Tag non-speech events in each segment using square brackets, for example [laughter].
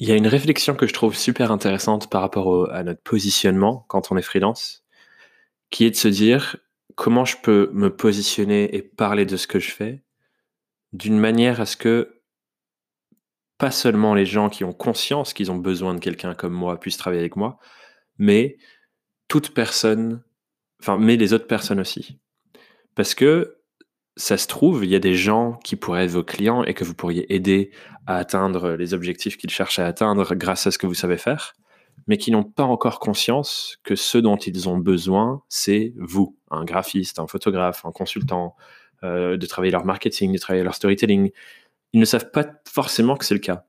Il y a une réflexion que je trouve super intéressante par rapport à notre positionnement quand on est freelance, qui est de se dire comment je peux me positionner et parler de ce que je fais d'une manière à ce que pas seulement les gens qui ont conscience qu'ils ont besoin de quelqu'un comme moi puissent travailler avec moi, mais toute personne, enfin, mais les autres personnes aussi. Parce que ça se trouve, il y a des gens qui pourraient être vos clients et que vous pourriez aider à atteindre les objectifs qu'ils cherchent à atteindre grâce à ce que vous savez faire, mais qui n'ont pas encore conscience que ce dont ils ont besoin, c'est vous, un graphiste, un photographe, un consultant, euh, de travailler leur marketing, de travailler leur storytelling. Ils ne savent pas forcément que c'est le cas.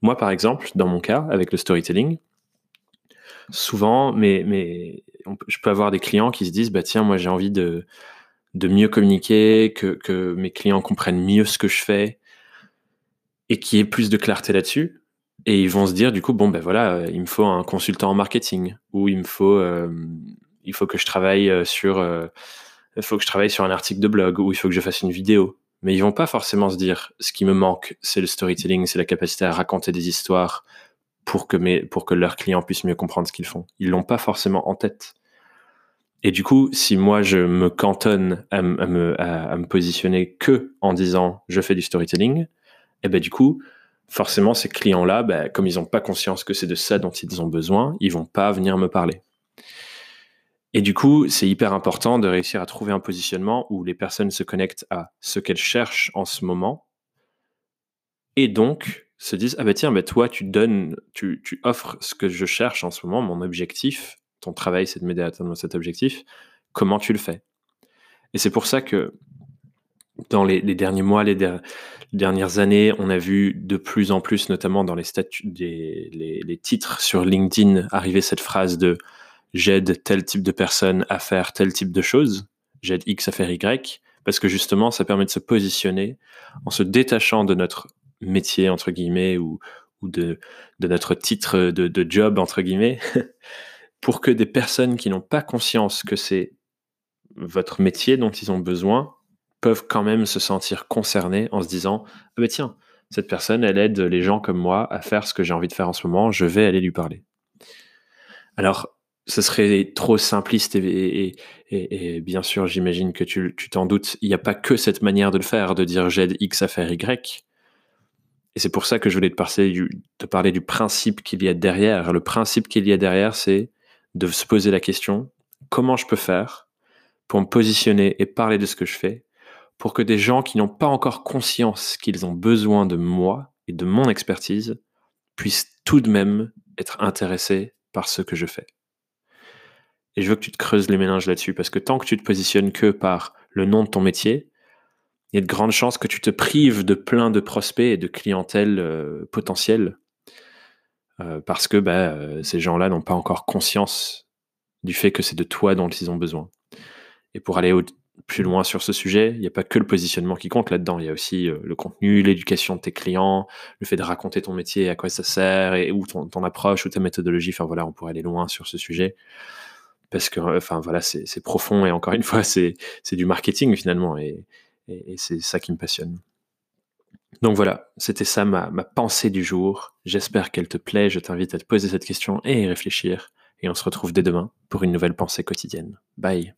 Moi, par exemple, dans mon cas, avec le storytelling, souvent, mais, mais je peux avoir des clients qui se disent, bah tiens, moi j'ai envie de, de mieux communiquer, que, mes clients comprennent mieux ce que je fais et qu'il y ait plus de clarté là-dessus. Et ils vont se dire du coup, bon ben voilà, euh, il me faut un consultant en marketing ou il me faut, euh, il faut que je travaille euh, sur, il faut que je travaille sur un article de blog ou il faut que je fasse une vidéo. Mais ils vont pas forcément se dire, ce qui me manque, c'est le storytelling, c'est la capacité à raconter des histoires pour que mes, pour que leurs clients puissent mieux comprendre ce qu'ils font. Ils l'ont pas forcément en tête. Et du coup, si moi je me cantonne à, me, positionner que en disant je fais du storytelling, et eh ben du coup, forcément ces clients-là, ben, comme ils n'ont pas conscience que c'est de ça dont ils ont besoin, ils vont pas venir me parler. Et du coup, c'est hyper important de réussir à trouver un positionnement où les personnes se connectent à ce qu'elles cherchent en ce moment, et donc se disent ah ben tiens, ben toi tu donnes, tu, tu offres ce que je cherche en ce moment, mon objectif, ton travail, c'est de m'aider à atteindre cet objectif, comment tu le fais? Et c'est pour ça que dans les, derniers mois, les, dernières années, on a vu de plus en plus, notamment dans les, titres sur LinkedIn, arriver cette phrase de j'aide tel type de personne à faire tel type de choses, j'aide X à faire Y, parce que justement, ça permet de se positionner en se détachant de notre métier, entre guillemets, ou, de, notre titre de, de job, entre guillemets, [laughs] pour que des personnes qui n'ont pas conscience que c'est votre métier dont ils ont besoin peuvent quand même se sentir concernés en se disant ah ben tiens cette personne elle aide les gens comme moi à faire ce que j'ai envie de faire en ce moment je vais aller lui parler. Alors ce serait trop simpliste et, bien sûr j'imagine que tu t'en doutes il n'y a pas que cette manière de le faire de dire j'aide X à faire Y. Et c'est pour ça que je voulais te te parler du principe qu'il y a derrière. Le principe qu'il y a derrière c'est de se poser la question, comment je peux faire pour me positionner et parler de ce que je fais, pour que des gens qui n'ont pas encore conscience qu'ils ont besoin de moi et de mon expertise puissent tout de même être intéressés par ce que je fais. Et je veux que tu te creuses les méninges là-dessus, parce que tant que tu te positionnes que par le nom de ton métier, il y a de grandes chances que tu te prives de plein de prospects et de clientèle euh, potentielle euh, parce que bah, euh, ces gens-là n'ont pas encore conscience du fait que c'est de toi dont ils ont besoin. Et pour aller plus loin sur ce sujet, il n'y a pas que le positionnement qui compte là-dedans, il y a aussi euh, le contenu, l'éducation de tes clients, le fait de raconter ton métier, à quoi ça sert, où ton, approche ou ta méthodologie. Enfin voilà, on pourrait aller loin sur ce sujet parce que enfin voilà, c'est profond et encore une fois, c'est du marketing finalement et c'est ça qui me passionne. Donc voilà, c'était ça ma, pensée du jour. J'espère qu'elle te plaît. Je t'invite à te poser cette question et y réfléchir. Et on se retrouve dès demain pour une nouvelle pensée quotidienne. Bye.